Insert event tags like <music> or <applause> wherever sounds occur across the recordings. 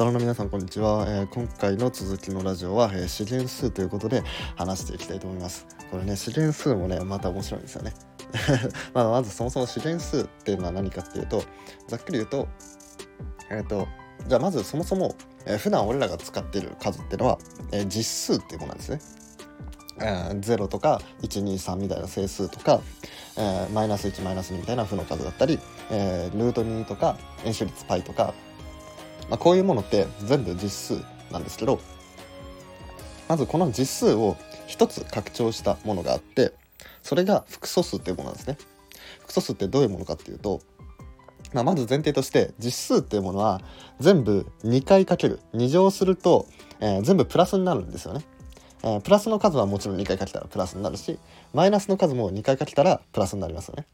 サロンの皆さんこんにちは、えー、今回の続きのラジオは、えー、資源数ということで話していきたいと思います。これね資源数もねまた面白いんですよね。<laughs> まあまずそもそも資源数っていうのは何かっていうとざっくり言うとえっ、ー、とじゃあまずそもそも、えー、普段俺らが使っている数っていうのは、えー、実数っていうものなんですね。えー、0とか123みたいな整数とか、えー、マイナス1マイナス2みたいな負の数だったり、えー、ルート2とか円周率 π とかまあ、こういうものって全部実数なんですけどまずこの実数を一つ拡張したものがあってそれが複素数っていうものなんですね。複素数ってどういうものかっていうと、まあ、まず前提として実数っていうものは全部2回かける2乗すると、えー、全部プラスになるんですよね。えー、プラスの数はもちろん2回かけたらプラスになるしマイナスの数も2回かけたらプラスになりますよね。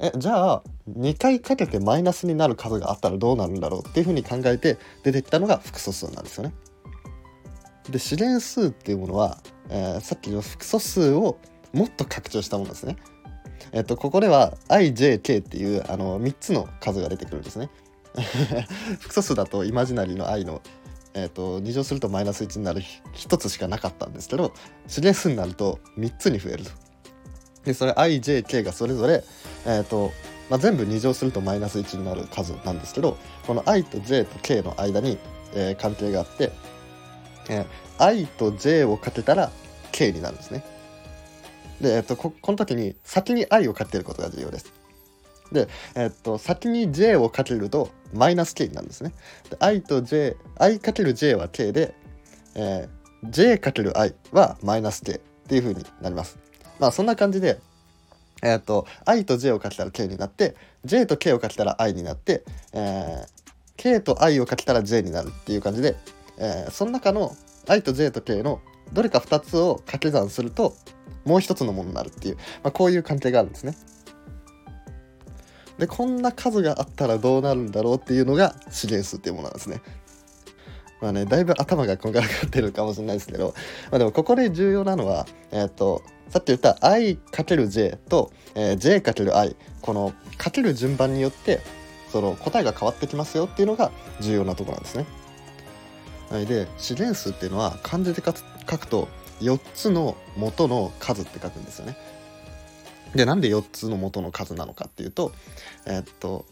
えじゃあ2回かけてマイナスになる数があったらどうなるんだろうっていうふうに考えて出てきたのが複素数なんですよね。で試練数っていうものは、えー、さっきの複素数をもっと拡張したものですね。えっとここでは ijk っていうあの3つの数が出てくるんですね。<laughs> 複素数だとイマジナリーの i のえーと、2乗するとマイナス1になる1つしかなかったんですけど試練数になると3つに増えると。でそれ ijk がそれぞれ、えーとまあ、全部2乗するとマイナス1になる数なんですけどこの i と j と k の間に、えー、関係があって、えー、i と j をかけたら k になるんですね。で、えーと、ここの時に先に i をかけることが重要です。で、えー、っと先に j をかけるとマイナス k になるんですね。で i と j i かける j は k で、えー、j かける i はマイナス k っていう風になります。まあそんな感じでえっ、ー、と i と j をかけたら k になって j と k をかけたら i になって、えー、k と i をかけたら j になるっていう感じで、えー、その中の i と j と k のどれか2つを掛け算するともう一つのものになるっていう、まあ、こういう関係があるんですね。でこんな数があったらどうなるんだろうっていうのが資源数っていうものなんですね。まあねだいぶ頭がこんがらがってるかもしれないですけど、まあ、でもここで重要なのはえっ、ー、とさっき言った i×j と、えー、j×i このかける順番によってその答えが変わってきますよっていうのが重要なところなんですね。はい、で資源数っていうのは漢字で書くと4つの元の数って書くんですよね。でなんで4つの元の数なのかっていうとえー、っと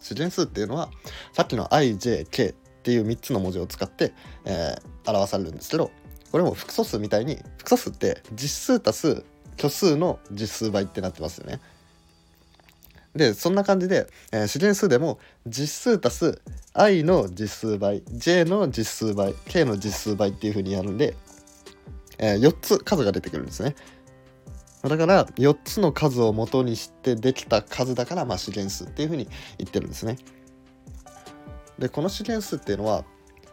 資源数っていうのはさっきの ijk っていう3つの文字を使って、えー、表されるんですけどこれも複素数みたいに複素数って実数足す虚数の実数倍ってなってますよね。でそんな感じで、えー、資源数でも実数足す i の実数倍 j の実数倍 k の実数倍っていう風にやるんで、えー、4つ数が出てくるんですね。だから4つの数を元にしてできた数だから、まあ、資源数っていう風に言ってるんですね。でこの資源数っていうのは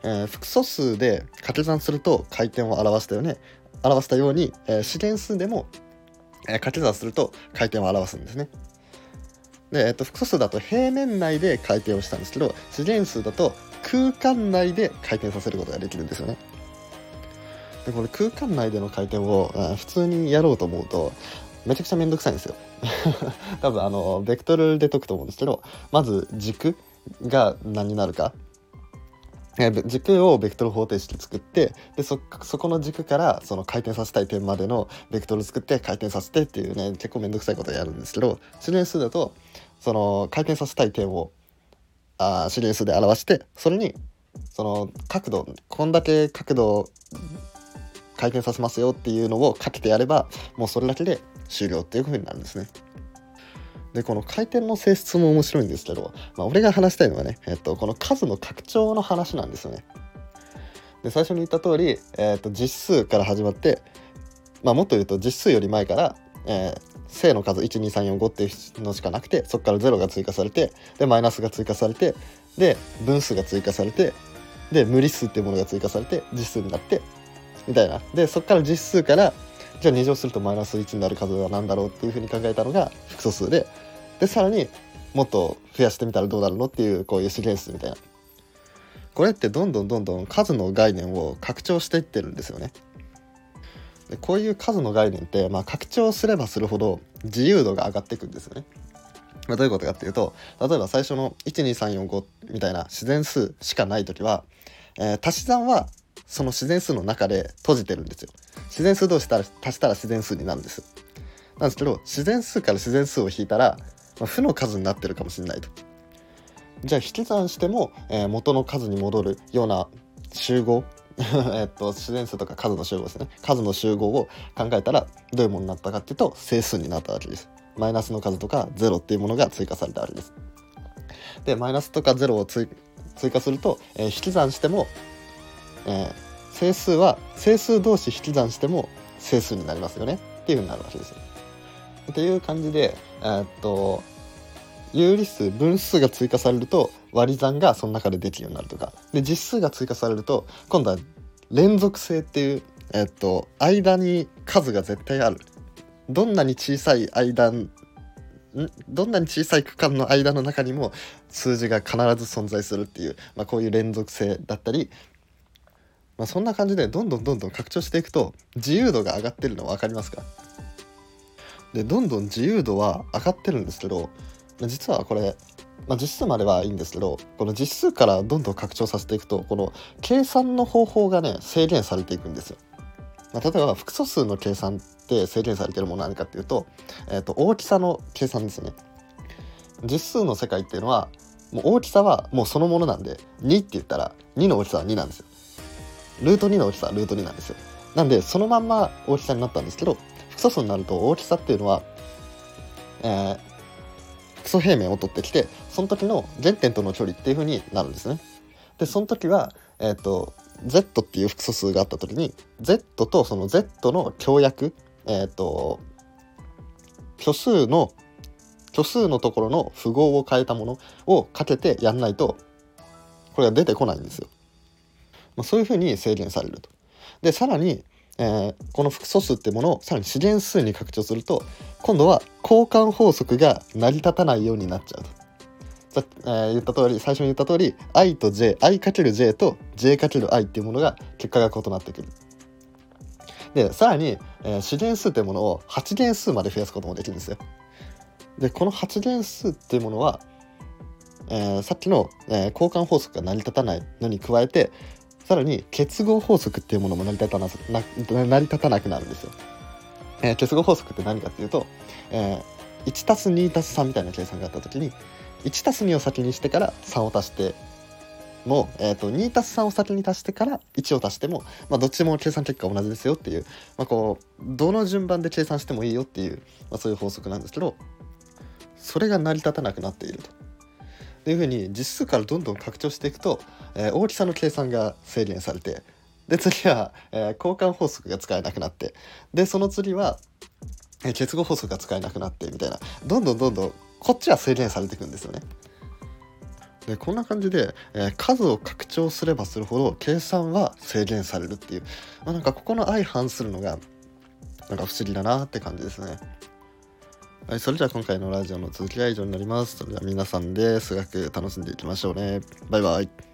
えー、複素数で掛け算すると回転を表したよね表したように、えー、資源数でも、えー、掛け算すると回転を表すんですね。で、えーと、複素数だと平面内で回転をしたんですけど資源数だと空間内で回転させることができるんですよね。でこれ空間内での回転を普通にやろうと思うとめちゃくちゃめんどくさいんですよ。<laughs> 多分あのベクトルで解くと思うんですけどまず軸が何になるか軸をベクトル方程式作ってでそこの軸からその回転させたい点までのベクトル作って回転させてっていうね結構めんどくさいことやるんですけど指令数だとその回転させたい点をあ指令数で表してそれにその角度こんだけ角度回転させますよっていうのをかけてやればもうそれだけで終了っていうふうになるんですね。でこの回転の性質も面白いんですけど、まあ、俺が話したいのはね、えっと、この数の拡張の話なんですよね。で最初に言った通り、えっと、実数から始まって、まあ、もっと言うと実数より前から、えー、正の数12345っていうのしかなくてそこから0が追加されてでマイナスが追加されてで分数が追加されてで無理数っていうものが追加されて実数になってみたいなでそこから実数からじゃあ2乗するとマイナス1になる数は何だろうっていうふうに考えたのが複素数ででさらにもっと増やしてみたらどうなるのっていうこういう資源数みたいな。これってどんどんどんどん数の概念を拡張していってるんですよね。でこういう数の概念って、まあ、拡張すればするほど自由度が上がっていくんですよね。まあ、どういうことかっていうと例えば最初の12345みたいな自然数しかない時は、えー、足し算はその自然数の中で閉じてるんですよ。自然数同士足したら自然数になるんです。なんですけど自然数から自然数を引いたら、まあ、負の数になってるかもしれないと。じゃあ引き算しても、えー、元の数に戻るような集合 <laughs> えっと自然数とか数の集合ですね数の集合を考えたらどういうものになったかっていうと整数になったわけですマイナスの数とか0っていうものが追加されたわけですでマイナスとか0を追加すると、えー、引き算しても、えー、整数は整数同士引き算しても整数になりますよね。っていうふうになるわけですっていう感じでえー、っと有理数分数が追加されると割り算がその中でできるようになるとか。で実数が追加されると今度は連続性っていう、えっと、間に数が絶対ある。どんなに小さい間どんなに小さい区間の間の中にも数字が必ず存在するっていう、まあ、こういう連続性だったり、まあ、そんな感じでどんどんどんどん拡張していくと自由度が上がってるの分かりますか？でどんどん自由度は上がってるんですけど実はこれ、まあ、実数まではいいんですけどこの実数からどんどん拡張させていくとこの計算の方法がね制限されていくんですよ。まあ、例えば複素数の計算って制限されてるもの何かっていうと,、えー、と大きさの計算ですね。実数の世界っていうのはもう大きさはもうそのものなんで2って言ったら2の大きさは2なんですよ。ルート2の大きさはルート2なんですよ。なんでそのまんま大きさになったんですけど複素数になると大きさっていうのは、えー、基礎平面を取ってきてその時の原点との距離っていう風になるんですね。でその時は、えーと、z っていう複素数があった時に z とその z の協約えっ、ー、と虚数の虚数のところの符号を変えたものをかけてやんないとこれが出てこないんですよ。まあ、そういうふうに制限されると。でさらにえー、この複素数ってものをさらに資源数に拡張すると今度は交換法則が成り立たないようになっちゃうと。さえー、言った通り最初に言った通り i と j i×j と j×i っていうものが結果が異なってくる。でさらに、えー、資源数っていうものを8元数まで増やすこともできるんですよ。でこの8元数っていうものは、えー、さっきの、えー、交換法則が成り立たないのに加えてさらに結合法則っていうものも成り立たな成り立たなくなるんですよ。えー、結合法則って何かっていうと、えー、1たす2たす3みたいな計算があった時に1たす2を先にしてから3を足しても、えーと、2たす3を先に足してから1を足しても、まあ、どっちも計算結果同じですよっていう、まあ、こうどの順番で計算してもいいよっていう、まあ、そういう法則なんですけどそれが成り立たなくなっている。というふうに実数からどんどん拡張していくと、えー、大きさの計算が制限されてで次は、えー、交換法則が使えなくなってでその次は、えー、結合法則が使えなくなってみたいなどんどんどんどんこっちは制限されていくんですよね。でこんな感じで、えー、数を拡張すればするほど計算は制限されるっていう、まあ、なんかここの相反するのがなんか不思議だなって感じですね。はい、それでは今回のラジオの続きは以上になります。それでは皆さんで数学楽しんでいきましょうね。バイバイ。